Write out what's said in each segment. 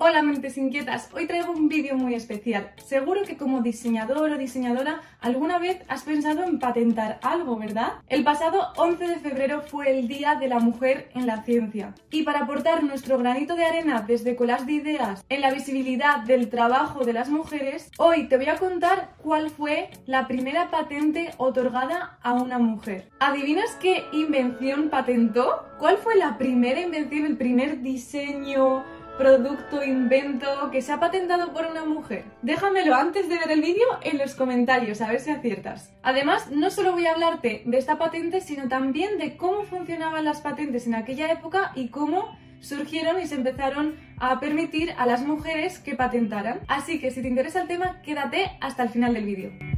Hola mentes inquietas, hoy traigo un vídeo muy especial. Seguro que como diseñador o diseñadora alguna vez has pensado en patentar algo, ¿verdad? El pasado 11 de febrero fue el Día de la Mujer en la Ciencia. Y para aportar nuestro granito de arena desde Colas de Ideas en la visibilidad del trabajo de las mujeres, hoy te voy a contar cuál fue la primera patente otorgada a una mujer. ¿Adivinas qué invención patentó? ¿Cuál fue la primera invención, el primer diseño? Producto, invento que se ha patentado por una mujer? Déjamelo antes de ver el vídeo en los comentarios, a ver si aciertas. Además, no solo voy a hablarte de esta patente, sino también de cómo funcionaban las patentes en aquella época y cómo surgieron y se empezaron a permitir a las mujeres que patentaran. Así que si te interesa el tema, quédate hasta el final del vídeo.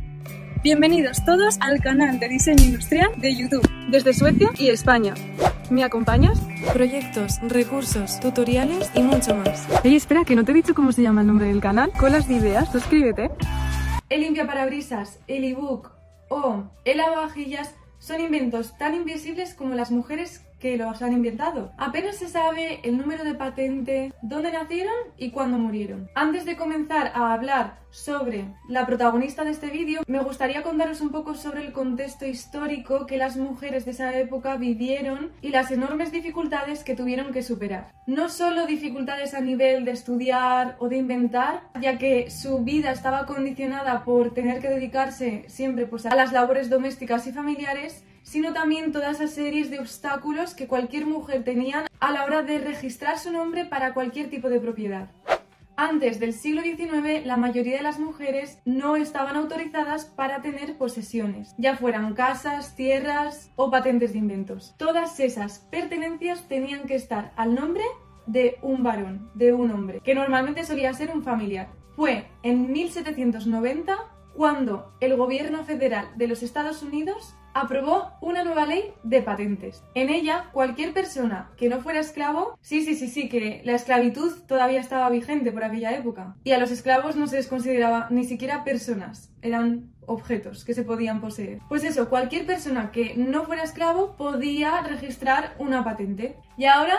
Bienvenidos todos al canal de diseño industrial de YouTube, desde Suecia y España. ¿Me acompañas? Proyectos, recursos, tutoriales y mucho más. Oye, espera, que no te he dicho cómo se llama el nombre del canal. Colas de ideas, suscríbete. El limpiaparabrisas, el ebook o el lavavajillas son inventos tan invisibles como las mujeres que los han inventado. Apenas se sabe el número de patente, dónde nacieron y cuándo murieron. Antes de comenzar a hablar sobre la protagonista de este vídeo, me gustaría contaros un poco sobre el contexto histórico que las mujeres de esa época vivieron y las enormes dificultades que tuvieron que superar. No solo dificultades a nivel de estudiar o de inventar, ya que su vida estaba condicionada por tener que dedicarse siempre pues, a las labores domésticas y familiares, sino también todas esas series de obstáculos que cualquier mujer tenía a la hora de registrar su nombre para cualquier tipo de propiedad. Antes del siglo XIX, la mayoría de las mujeres no estaban autorizadas para tener posesiones, ya fueran casas, tierras o patentes de inventos. Todas esas pertenencias tenían que estar al nombre de un varón, de un hombre, que normalmente solía ser un familiar. Fue en 1790 cuando el gobierno federal de los Estados Unidos aprobó una nueva ley de patentes. En ella, cualquier persona que no fuera esclavo, sí, sí, sí, sí, que la esclavitud todavía estaba vigente por aquella época. Y a los esclavos no se les consideraba ni siquiera personas, eran objetos que se podían poseer. Pues eso, cualquier persona que no fuera esclavo podía registrar una patente. Y ahora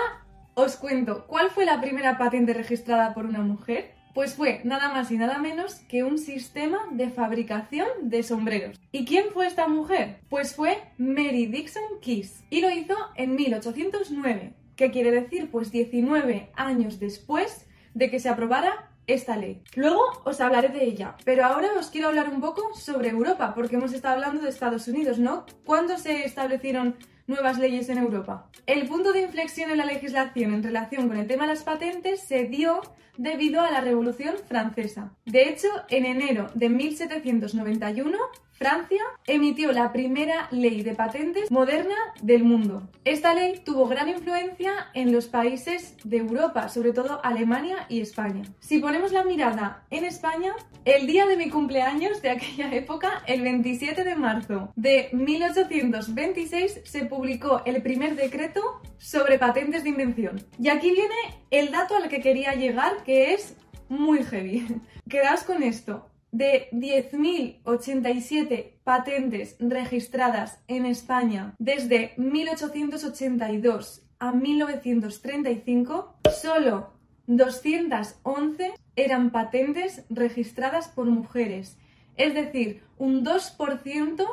os cuento, ¿cuál fue la primera patente registrada por una mujer? Pues fue nada más y nada menos que un sistema de fabricación de sombreros. ¿Y quién fue esta mujer? Pues fue Mary Dixon Kiss y lo hizo en 1809. ¿Qué quiere decir? Pues 19 años después de que se aprobara esta ley. Luego os hablaré de ella, pero ahora os quiero hablar un poco sobre Europa, porque hemos estado hablando de Estados Unidos, ¿no? ¿Cuándo se establecieron nuevas leyes en Europa? El punto de inflexión en la legislación en relación con el tema de las patentes se dio debido a la Revolución Francesa. De hecho, en enero de 1791, Francia emitió la primera ley de patentes moderna del mundo. Esta ley tuvo gran influencia en los países de Europa, sobre todo Alemania y España. Si ponemos la mirada en España, el día de mi cumpleaños de aquella época, el 27 de marzo de 1826, se publicó el primer decreto sobre patentes de invención. Y aquí viene el dato al que quería llegar, que es muy heavy. Quedaos con esto de 10.087 patentes registradas en España desde 1882 a 1935, solo 211 eran patentes registradas por mujeres, es decir, un 2%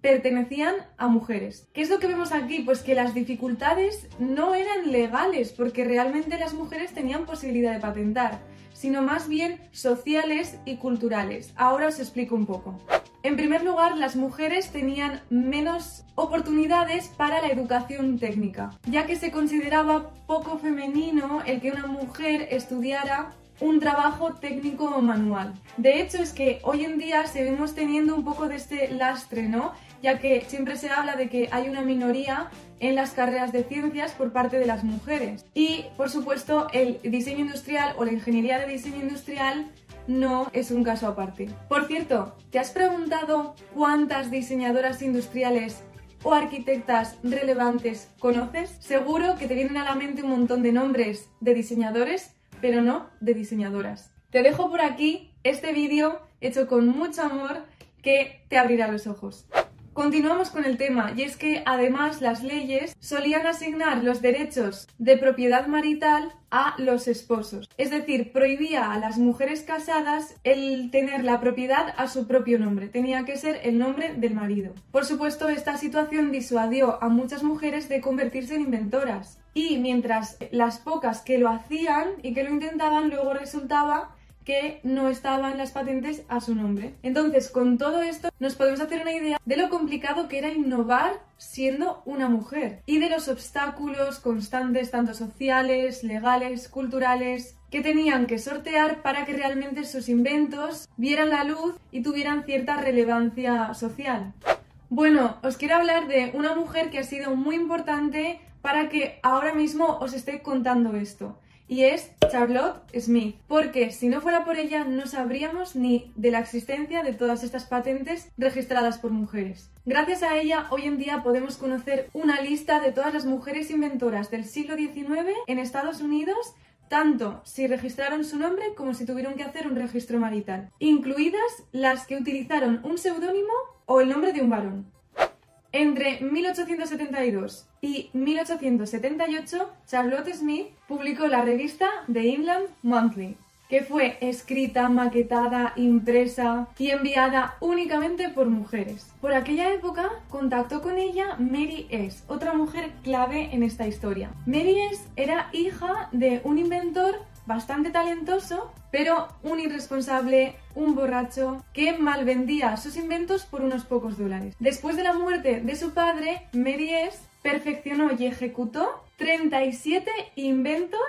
pertenecían a mujeres. ¿Qué es lo que vemos aquí? Pues que las dificultades no eran legales, porque realmente las mujeres tenían posibilidad de patentar sino más bien sociales y culturales. Ahora os explico un poco. En primer lugar, las mujeres tenían menos oportunidades para la educación técnica, ya que se consideraba poco femenino el que una mujer estudiara un trabajo técnico o manual. De hecho, es que hoy en día seguimos teniendo un poco de este lastre, ¿no? Ya que siempre se habla de que hay una minoría en las carreras de ciencias por parte de las mujeres. Y, por supuesto, el diseño industrial o la ingeniería de diseño industrial no es un caso aparte. Por cierto, ¿te has preguntado cuántas diseñadoras industriales o arquitectas relevantes conoces? Seguro que te vienen a la mente un montón de nombres de diseñadores, pero no de diseñadoras. Te dejo por aquí este vídeo hecho con mucho amor que te abrirá los ojos. Continuamos con el tema, y es que además las leyes solían asignar los derechos de propiedad marital a los esposos. Es decir, prohibía a las mujeres casadas el tener la propiedad a su propio nombre. Tenía que ser el nombre del marido. Por supuesto, esta situación disuadió a muchas mujeres de convertirse en inventoras. Y mientras las pocas que lo hacían y que lo intentaban, luego resultaba que no estaban las patentes a su nombre. Entonces, con todo esto, nos podemos hacer una idea de lo complicado que era innovar siendo una mujer y de los obstáculos constantes, tanto sociales, legales, culturales, que tenían que sortear para que realmente sus inventos vieran la luz y tuvieran cierta relevancia social. Bueno, os quiero hablar de una mujer que ha sido muy importante para que ahora mismo os esté contando esto y es Charlotte Smith, porque si no fuera por ella no sabríamos ni de la existencia de todas estas patentes registradas por mujeres. Gracias a ella, hoy en día podemos conocer una lista de todas las mujeres inventoras del siglo XIX en Estados Unidos tanto si registraron su nombre como si tuvieron que hacer un registro marital, incluidas las que utilizaron un seudónimo o el nombre de un varón. Entre 1872 y 1878, Charlotte Smith publicó la revista The England Monthly, que fue escrita, maquetada, impresa y enviada únicamente por mujeres. Por aquella época contactó con ella Mary S., otra mujer clave en esta historia. Mary S. era hija de un inventor bastante talentoso, pero un irresponsable, un borracho, que mal vendía sus inventos por unos pocos dólares. Después de la muerte de su padre, Méries perfeccionó y ejecutó 37 inventos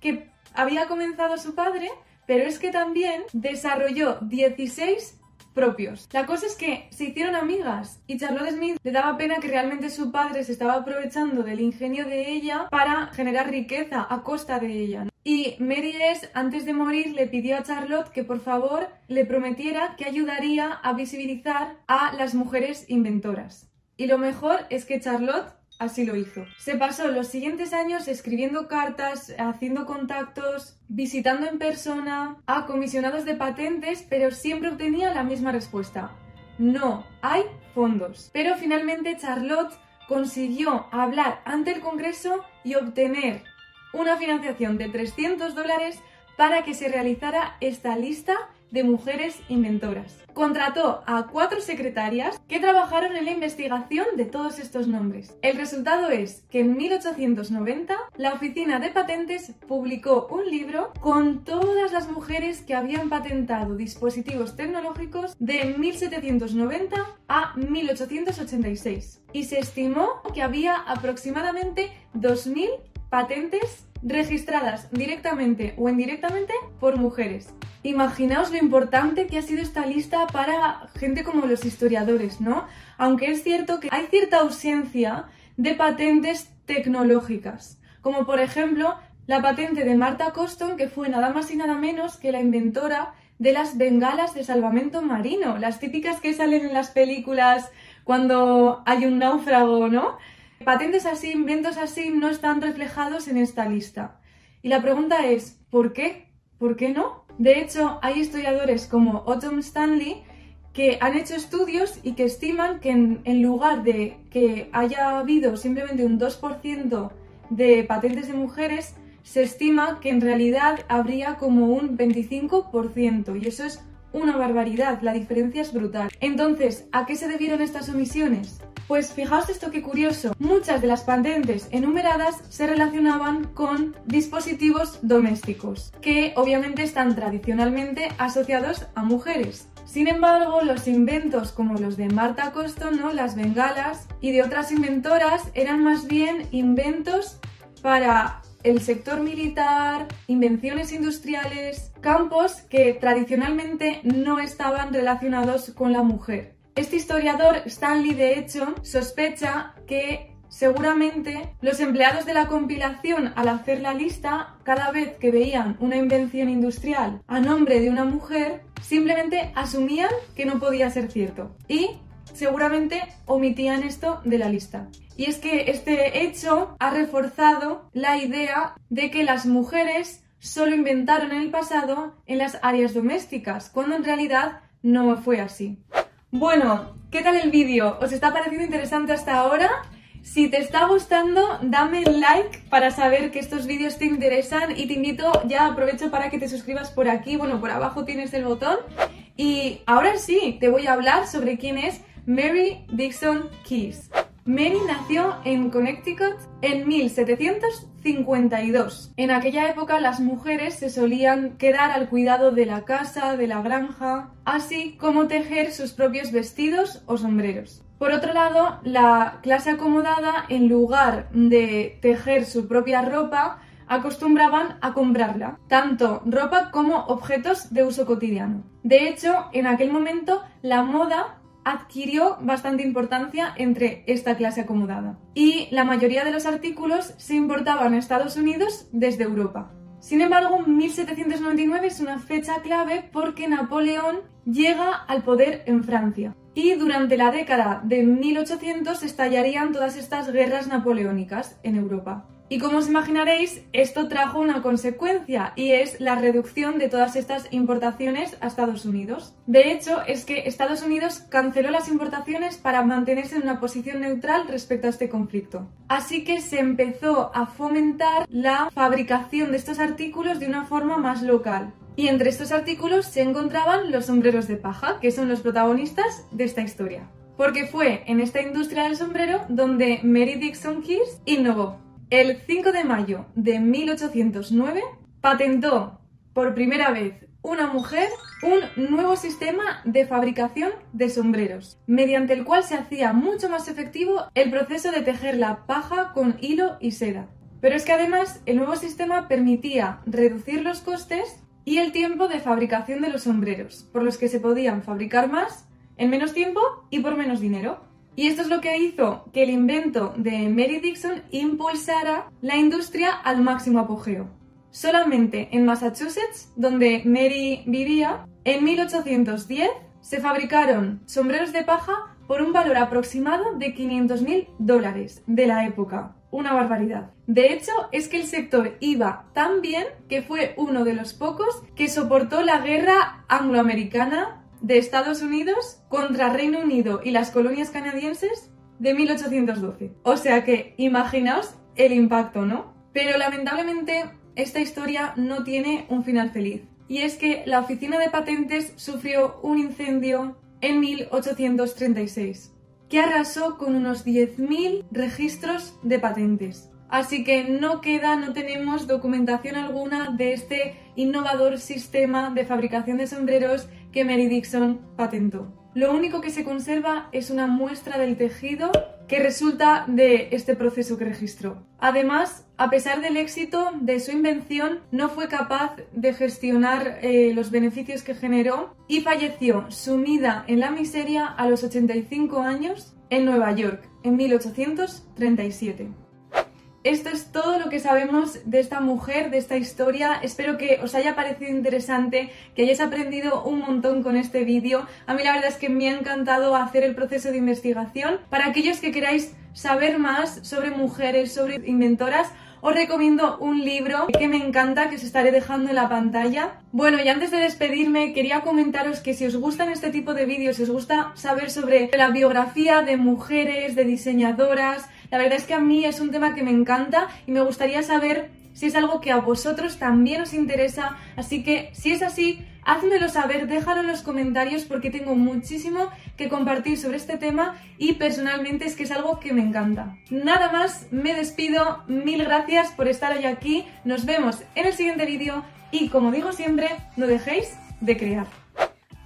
que había comenzado su padre, pero es que también desarrolló 16 propios. La cosa es que se hicieron amigas y Charlotte Smith le daba pena que realmente su padre se estaba aprovechando del ingenio de ella para generar riqueza a costa de ella. Y Mary S., antes de morir, le pidió a Charlotte que por favor le prometiera que ayudaría a visibilizar a las mujeres inventoras. Y lo mejor es que Charlotte así lo hizo. Se pasó los siguientes años escribiendo cartas, haciendo contactos, visitando en persona a comisionados de patentes, pero siempre obtenía la misma respuesta. No hay fondos. Pero finalmente Charlotte consiguió hablar ante el Congreso y obtener una financiación de 300 dólares para que se realizara esta lista de mujeres inventoras. Contrató a cuatro secretarias que trabajaron en la investigación de todos estos nombres. El resultado es que en 1890 la Oficina de Patentes publicó un libro con todas las mujeres que habían patentado dispositivos tecnológicos de 1790 a 1886 y se estimó que había aproximadamente 2.000 patentes registradas directamente o indirectamente por mujeres. Imaginaos lo importante que ha sido esta lista para gente como los historiadores, ¿no? Aunque es cierto que hay cierta ausencia de patentes tecnológicas, como por ejemplo la patente de Marta Coston, que fue nada más y nada menos que la inventora de las bengalas de salvamento marino, las típicas que salen en las películas cuando hay un náufrago, ¿no? Patentes así, inventos así no están reflejados en esta lista. Y la pregunta es, ¿por qué? ¿Por qué no? De hecho, hay historiadores como Autumn Stanley que han hecho estudios y que estiman que en, lugar de que haya habido simplemente un 2% de patentes de mujeres, se estima que en realidad habría como un 25% y eso es una barbaridad, la diferencia es brutal. Entonces, ¿a qué se debieron estas omisiones? Pues fijaos esto que curioso, muchas de las patentes enumeradas se relacionaban con dispositivos domésticos, que obviamente están tradicionalmente asociados a mujeres. Sin embargo, los inventos como los de Marta Coston, ¿no? las bengalas y de otras inventoras eran más bien inventos para el sector militar, invenciones industriales, campos que tradicionalmente no estaban relacionados con la mujer. Este historiador, Stanley, de hecho, sospecha que seguramente los empleados de la compilación, al hacer la lista, cada vez que veían una invención industrial a nombre de una mujer, simplemente asumían que no podía ser cierto y seguramente omitían esto de la lista. Y es que este hecho ha reforzado la idea de que las mujeres solo inventaron en el pasado en las áreas domésticas, cuando en realidad no fue así. Bueno, ¿qué tal el vídeo? ¿Os está pareciendo interesante hasta ahora? Si te está gustando, dame like para saber que estos vídeos te interesan y te invito, ya aprovecho para que te suscribas por aquí, bueno, por abajo tienes el botón. Y ahora sí, te voy a hablar sobre quién es Mary Dixon Keys. Mary nació en Connecticut en 1752. En aquella época las mujeres se solían quedar al cuidado de la casa, de la granja, así como tejer sus propios vestidos o sombreros. Por otro lado, la clase acomodada, en lugar de tejer su propia ropa, acostumbraban a comprarla, tanto ropa como objetos de uso cotidiano. De hecho, en aquel momento la moda adquirió bastante importancia entre esta clase acomodada y la mayoría de los artículos se importaban a Estados Unidos desde Europa. Sin embargo, 1799 es una fecha clave porque Napoleón llega al poder en Francia y durante la década de 1800 estallarían todas estas guerras napoleónicas en Europa. Y como os imaginaréis, esto trajo una consecuencia y es la reducción de todas estas importaciones a Estados Unidos. De hecho, es que Estados Unidos canceló las importaciones para mantenerse en una posición neutral respecto a este conflicto. Así que se empezó a fomentar la fabricación de estos artículos de una forma más local. Y entre estos artículos se encontraban los sombreros de paja, que son los protagonistas de esta historia. Porque fue en esta industria del sombrero donde Mary Dixon Keys innovó el 5 de mayo de 1809 patentó por primera vez una mujer un nuevo sistema de fabricación de sombreros, mediante el cual se hacía mucho más efectivo el proceso de tejer la paja con hilo y seda. Pero es que además el nuevo sistema permitía reducir los costes y el tiempo de fabricación de los sombreros, por los que se podían fabricar más en menos tiempo y por menos dinero. Y esto es lo que hizo que el invento de Mary Dixon impulsara la industria al máximo apogeo. Solamente en Massachusetts, donde Mary vivía, en 1810 se fabricaron sombreros de paja por un valor aproximado de 500.000 dólares de la época. Una barbaridad. De hecho, es que el sector iba tan bien que fue uno de los pocos que soportó la guerra angloamericana de Estados Unidos contra Reino Unido y las colonias canadienses de 1812. O sea que imaginaos el impacto, ¿no? Pero lamentablemente esta historia no tiene un final feliz. Y es que la oficina de patentes sufrió un incendio en 1836 que arrasó con unos 10.000 registros de patentes. Así que no queda, no tenemos documentación alguna de este innovador sistema de fabricación de sombreros que Mary Dixon patentó. Lo único que se conserva es una muestra del tejido que resulta de este proceso que registró. Además, a pesar del éxito de su invención, no fue capaz de gestionar eh, los beneficios que generó y falleció sumida en la miseria a los 85 años en Nueva York en 1837. Esto es todo lo que sabemos de esta mujer, de esta historia. Espero que os haya parecido interesante, que hayáis aprendido un montón con este vídeo. A mí la verdad es que me ha encantado hacer el proceso de investigación. Para aquellos que queráis saber más sobre mujeres, sobre inventoras, os recomiendo un libro que me encanta, que os estaré dejando en la pantalla. Bueno, y antes de despedirme, quería comentaros que si os gustan este tipo de vídeos, si os gusta saber sobre la biografía de mujeres, de diseñadoras, la verdad es que a mí es un tema que me encanta y me gustaría saber si es algo que a vosotros también os interesa. Así que si es así, házmelo saber, déjalo en los comentarios porque tengo muchísimo que compartir sobre este tema y personalmente es que es algo que me encanta. Nada más, me despido, mil gracias por estar hoy aquí, nos vemos en el siguiente vídeo y como digo siempre, no dejéis de crear.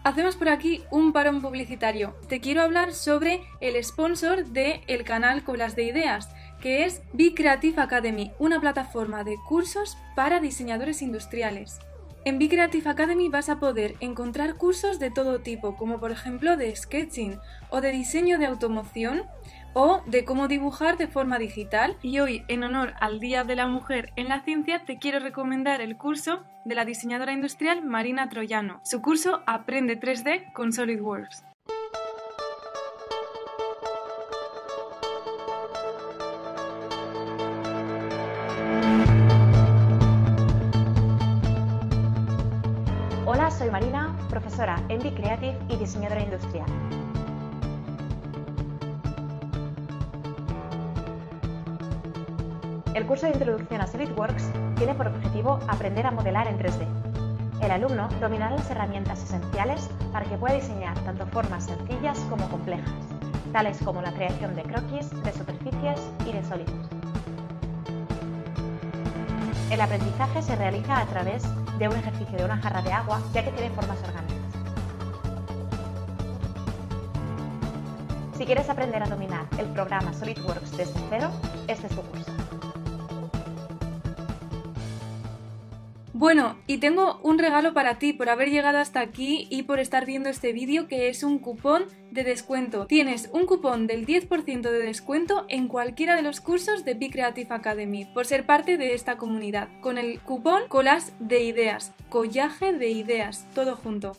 Hacemos por aquí un parón publicitario. Te quiero hablar sobre el sponsor del el canal Colas de Ideas, que es Be Creative Academy, una plataforma de cursos para diseñadores industriales. En Be Creative Academy vas a poder encontrar cursos de todo tipo, como por ejemplo de sketching o de diseño de automoción o de cómo dibujar de forma digital. Y hoy, en honor al Día de la Mujer en la Ciencia, te quiero recomendar el curso de la diseñadora industrial Marina Troyano. Su curso Aprende 3D con SolidWorks. Hola, soy Marina, profesora en Creative y diseñadora industrial. El curso de introducción a SolidWorks tiene por objetivo aprender a modelar en 3D. El alumno dominará las herramientas esenciales para que pueda diseñar tanto formas sencillas como complejas, tales como la creación de croquis, de superficies y de sólidos. El aprendizaje se realiza a través de un ejercicio de una jarra de agua, ya que tiene formas orgánicas. Si quieres aprender a dominar el programa SolidWorks desde cero, este es tu curso. Bueno, y tengo un regalo para ti por haber llegado hasta aquí y por estar viendo este vídeo que es un cupón de descuento. Tienes un cupón del 10% de descuento en cualquiera de los cursos de Be Creative Academy por ser parte de esta comunidad con el cupón colas de ideas, collaje de ideas, todo junto.